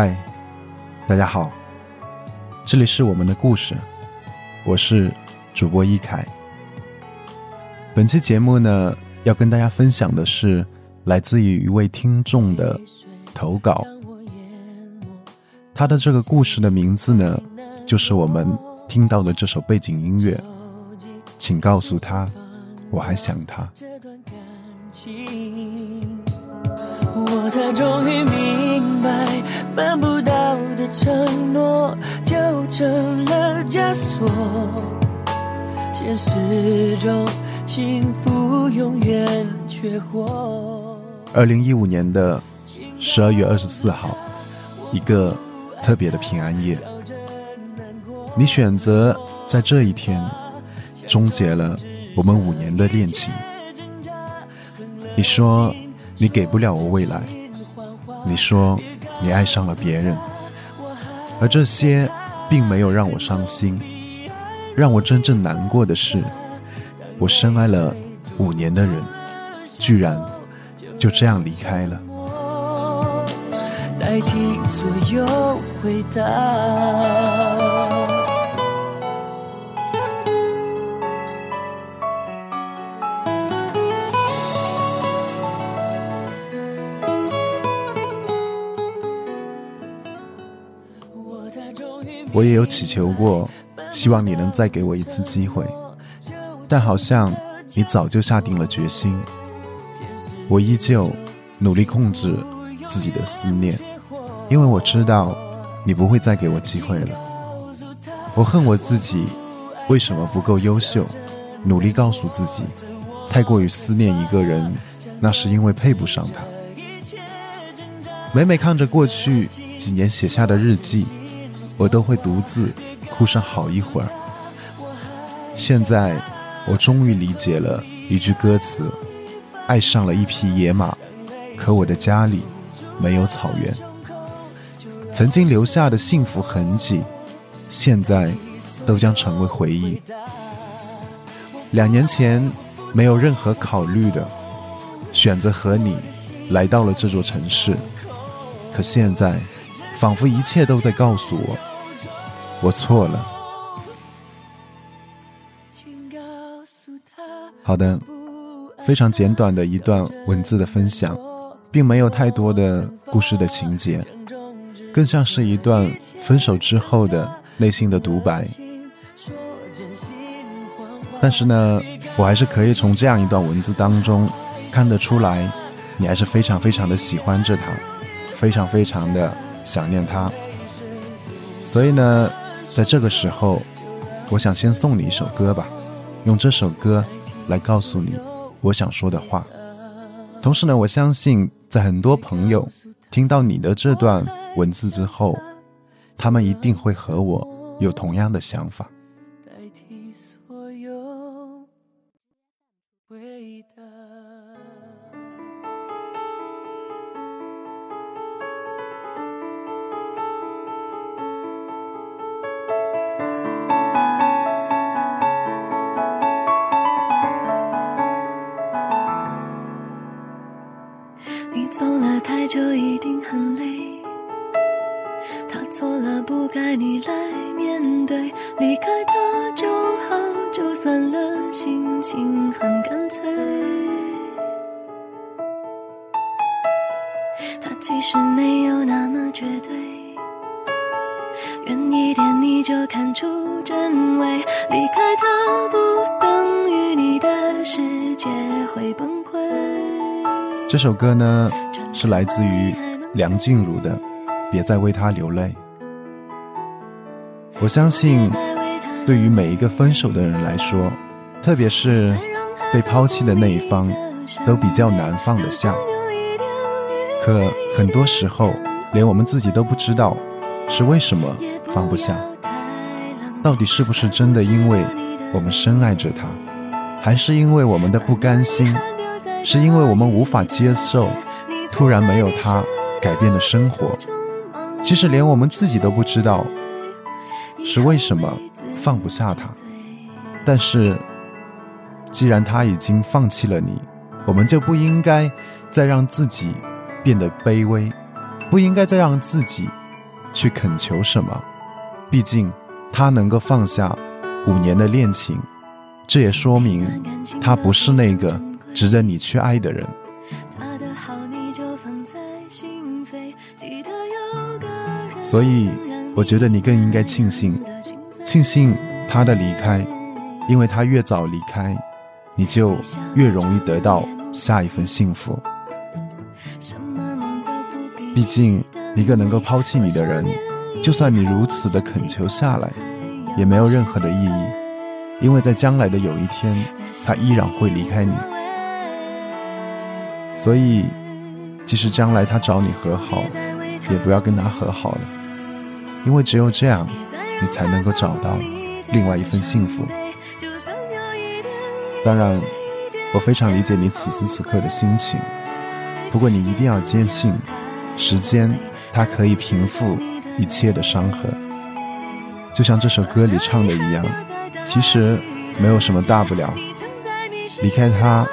嗨，大家好，这里是我们的故事，我是主播一凯。本期节目呢，要跟大家分享的是来自于一位听众的投稿。他的这个故事的名字呢，就是我们听到的这首背景音乐。请告诉他，我还想他。我才终于明白，办不到的承诺就成了枷锁。现实中，幸福永远缺货。二零一五年的十二月二十四号，一个特别的平安夜，你选择在这一天终结了我们五年的恋情。你说你给不了我未来。你说你爱上了别人，而这些并没有让我伤心。让我真正难过的是，我深爱了五年的人，居然就这样离开了。代替所有回答。我也有祈求过，希望你能再给我一次机会，但好像你早就下定了决心。我依旧努力控制自己的思念，因为我知道你不会再给我机会了。我恨我自己，为什么不够优秀？努力告诉自己，太过于思念一个人，那是因为配不上他。每每看着过去几年写下的日记。我都会独自哭上好一会儿。现在，我终于理解了一句歌词：“爱上了一匹野马，可我的家里没有草原。”曾经留下的幸福痕迹，现在都将成为回忆。两年前，没有任何考虑的，选择和你来到了这座城市，可现在，仿佛一切都在告诉我。我错了。好的，非常简短的一段文字的分享，并没有太多的故事的情节，更像是一段分手之后的内心的独白。但是呢，我还是可以从这样一段文字当中看得出来，你还是非常非常的喜欢着他，非常非常的想念他。所以呢。在这个时候，我想先送你一首歌吧，用这首歌来告诉你我想说的话。同时呢，我相信在很多朋友听到你的这段文字之后，他们一定会和我有同样的想法。就他错了，不该你来面对。离开他就好，就算了，心情很干脆。他其实没有那么绝对，远一点你就看出真伪。离开他不等于你的世界会崩溃。这首歌呢？是来自于梁静茹的《别再为他流泪》。我相信，对于每一个分手的人来说，特别是被抛弃的那一方，都比较难放得下。可很多时候，连我们自己都不知道是为什么放不下。到底是不是真的因为我们深爱着他，还是因为我们的不甘心？是因为我们无法接受？突然没有他改变的生活，其实连我们自己都不知道是为什么放不下他。但是，既然他已经放弃了你，我们就不应该再让自己变得卑微，不应该再让自己去恳求什么，毕竟他能够放下五年的恋情，这也说明他不是那个值得你去爱的人。所以，我觉得你更应该庆幸，庆幸他的离开，因为他越早离开，你就越容易得到下一份幸福。毕竟，一个能够抛弃你的人，就算你如此的恳求下来，也没有任何的意义，因为在将来的有一天，他依然会离开你。所以，即使将来他找你和好，也不要跟他和好了。因为只有这样，你才能够找到另外一份幸福。当然，我非常理解你此时此刻的心情。不过你一定要坚信，时间它可以平复一切的伤痕。就像这首歌里唱的一样，其实没有什么大不了。离开他，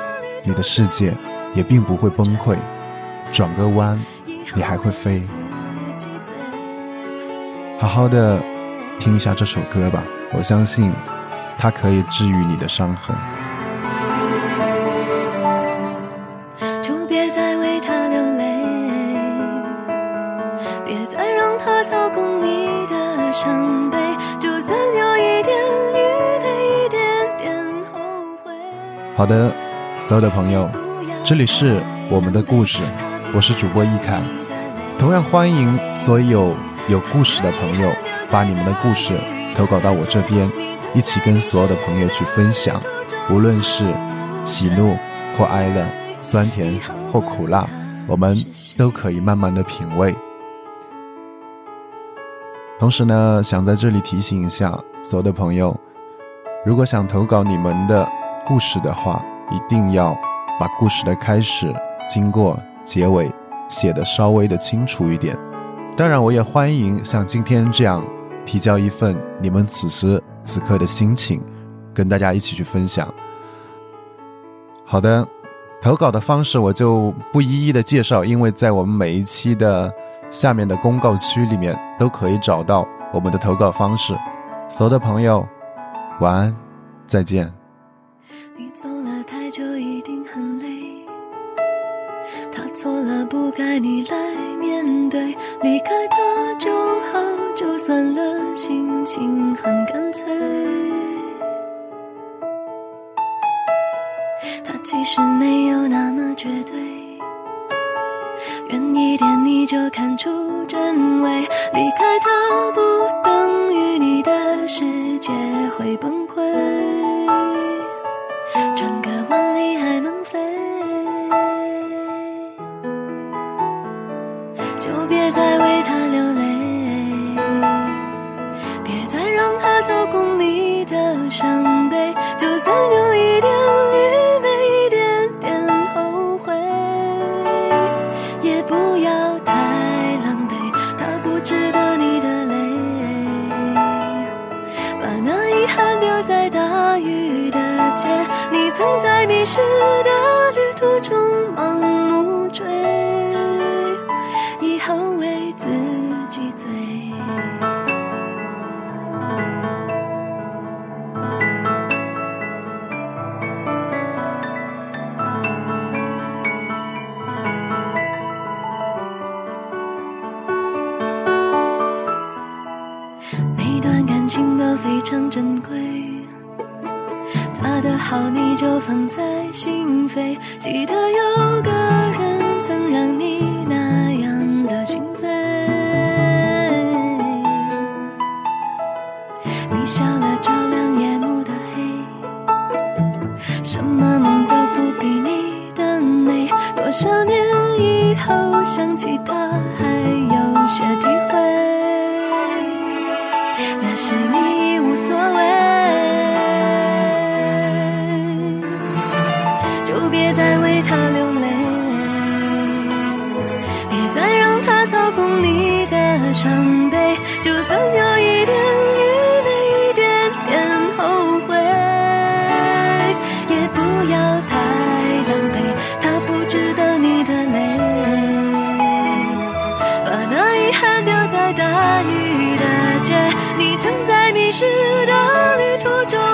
你的世界也并不会崩溃。转个弯，你还会飞。好好的听一下这首歌吧，我相信它可以治愈你的伤痕。就别再为他流泪，别再让他操控你的伤悲，就算有一一点点后悔。好的，所有的朋友，这里是我们的故事，我是主播易凯，同样欢迎所有。有故事的朋友，把你们的故事投稿到我这边，一起跟所有的朋友去分享。无论是喜怒或哀乐，酸甜或苦辣，我们都可以慢慢的品味。同时呢，想在这里提醒一下所有的朋友，如果想投稿你们的故事的话，一定要把故事的开始、经过、结尾写的稍微的清楚一点。当然，我也欢迎像今天这样提交一份你们此时此刻的心情，跟大家一起去分享。好的，投稿的方式我就不一一的介绍，因为在我们每一期的下面的公告区里面都可以找到我们的投稿方式。所有的朋友，晚安，再见。你来面对。离开他就好，就算了，心情很干脆。他其实没有那么绝对，远一点你就看出真伪。离开他不等于你的世界会崩溃，常珍贵，他的好你就放在心扉，记得有个人曾让你那样的心醉。你笑了，照亮夜幕的黑。什么梦都不比你的美。多少年以后想起那些你无所谓，就别再为他流泪，别再让他操控你的伤悲。是的旅途中